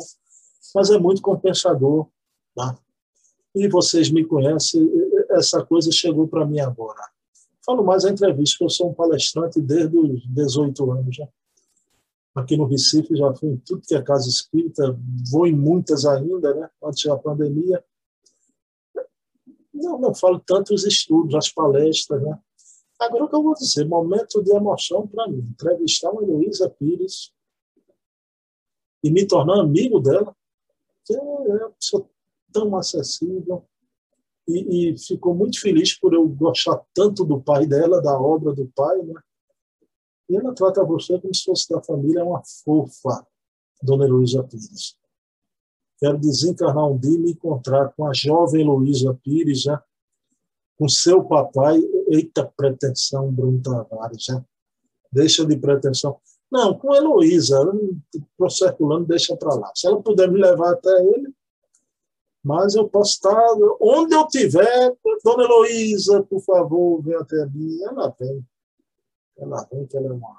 mas é muito compensador, tá? E vocês me conhecem, essa coisa chegou para mim agora. Falo mais a entrevista, que eu sou um palestrante desde os 18 anos já. Né? aqui no Recife, já fui em tudo que é casa espírita, vou em muitas ainda, né, antes da pandemia. Não, não falo tanto os estudos, as palestras, né. Agora, o que eu vou dizer, momento de emoção para mim, entrevistar uma Heloísa Pires e me tornar amigo dela, que é uma pessoa tão acessível, e, e ficou muito feliz por eu gostar tanto do pai dela, da obra do pai, né? E ela trata você como se fosse da família, é uma fofa, Dona Heloísa Pires. Quero desencarnar um dia e me encontrar com a jovem Heloísa Pires, já, com seu papai. Eita pretensão, Bruno Tavares, já. Deixa de pretensão. Não, com Heloísa, estou circulando, deixa para lá. Se ela puder me levar até ele, mas eu posso estar onde eu tiver, Dona Heloísa, por favor, venha até mim. Ela vem. Ela vem, que ela é uma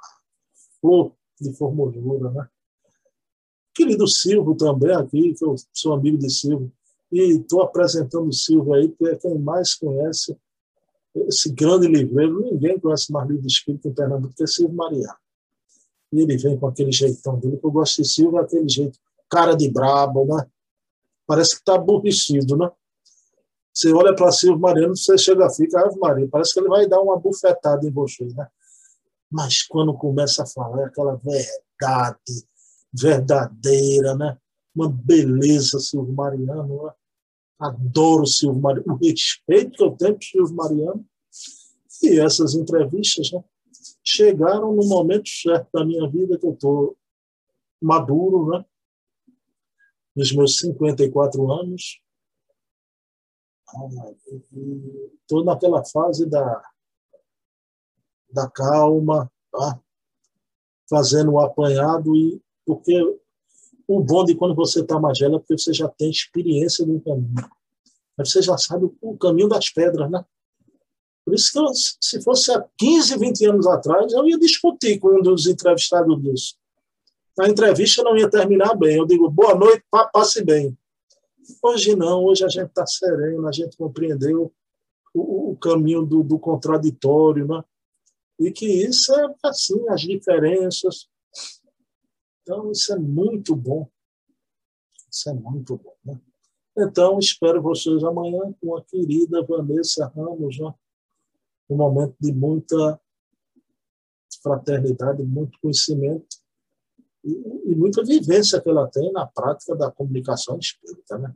flor de formosura, né? Querido Silvio também aqui, que eu sou amigo de Silvio, e estou apresentando o Silvio aí, que é quem mais conhece esse grande livreiro. Ninguém conhece mais livro de espírito em Pernambuco que é Silvio Mariano. E ele vem com aquele jeitão dele, que eu gosto de Silvio, aquele jeito, cara de brabo, né? Parece que está aborrecido, né? Você olha para Silvio Mariano, você chega fica, Ave Maria, parece que ele vai dar uma bufetada em você, né? Mas quando começa a falar é aquela verdade verdadeira, né? Uma beleza Silvio Mariano, né? Adoro Silvio Mariano, o respeito que eu tenho o Silvio Mariano. E essas entrevistas né, chegaram no momento certo da minha vida, que eu estou maduro, né? Nos meus 54 anos. Estou naquela fase da, da calma, tá? fazendo o apanhado, e porque o bom de quando você está mais velho é porque você já tem experiência do caminho. Você já sabe o caminho das pedras, né? Por isso que eu, se fosse há 15, 20 anos atrás, eu ia discutir com um dos entrevistados disso. A entrevista não ia terminar bem. Eu digo, boa noite, passe bem. Hoje não, hoje a gente está sereno, a gente compreendeu o, o caminho do, do, contraditório, né? E que isso é assim, as diferenças. Então, isso é muito bom. Isso é muito bom, né? Então, espero vocês amanhã com a querida Vanessa Ramos, né? um momento de muita fraternidade, muito conhecimento e, e, muita vivência que ela tem na prática da comunicação espírita. Né?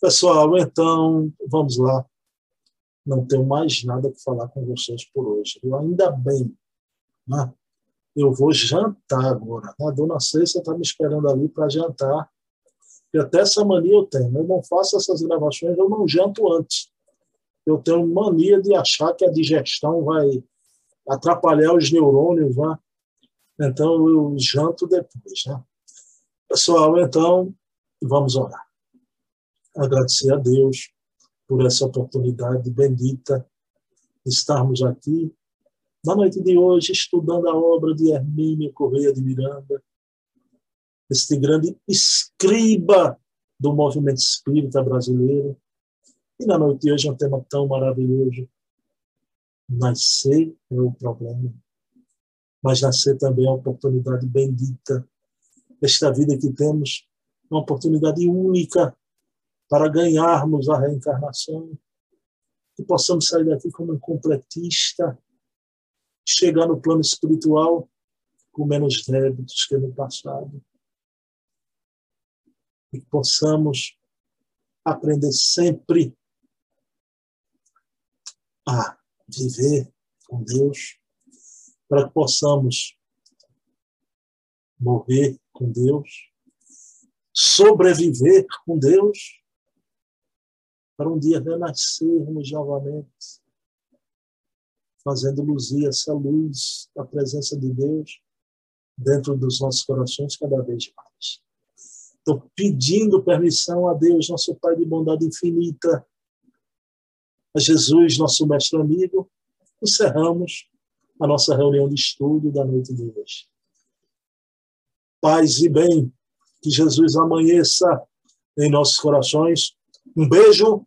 Pessoal, então, vamos lá. Não tenho mais nada que falar com vocês por hoje. Eu ainda bem. Né? Eu vou jantar agora. Né? A dona Cêcia está me esperando ali para jantar. E até essa mania eu tenho. Eu não faço essas gravações, eu não janto antes eu tenho mania de achar que a digestão vai atrapalhar os neurônios, né? Então eu janto depois, né? Pessoal, então vamos orar. Agradecer a Deus por essa oportunidade bendita de estarmos aqui na noite de hoje estudando a obra de Hermínio Correia de Miranda, este grande escriba do movimento espírita brasileiro, e na noite de hoje é um tema tão maravilhoso. Nascer é o problema, mas nascer também é uma oportunidade bendita. Esta vida que temos é uma oportunidade única para ganharmos a reencarnação, que possamos sair daqui como um completista, chegar no plano espiritual com menos débitos que no passado. E que possamos aprender sempre a viver com Deus, para que possamos morrer com Deus, sobreviver com Deus, para um dia renascermos novamente, fazendo luzir essa luz da presença de Deus dentro dos nossos corações cada vez mais. Estou pedindo permissão a Deus, nosso Pai de bondade infinita, a Jesus, nosso mestre amigo, encerramos a nossa reunião de estudo da noite de hoje. Paz e bem, que Jesus amanheça em nossos corações. Um beijo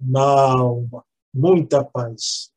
na alma, muita paz.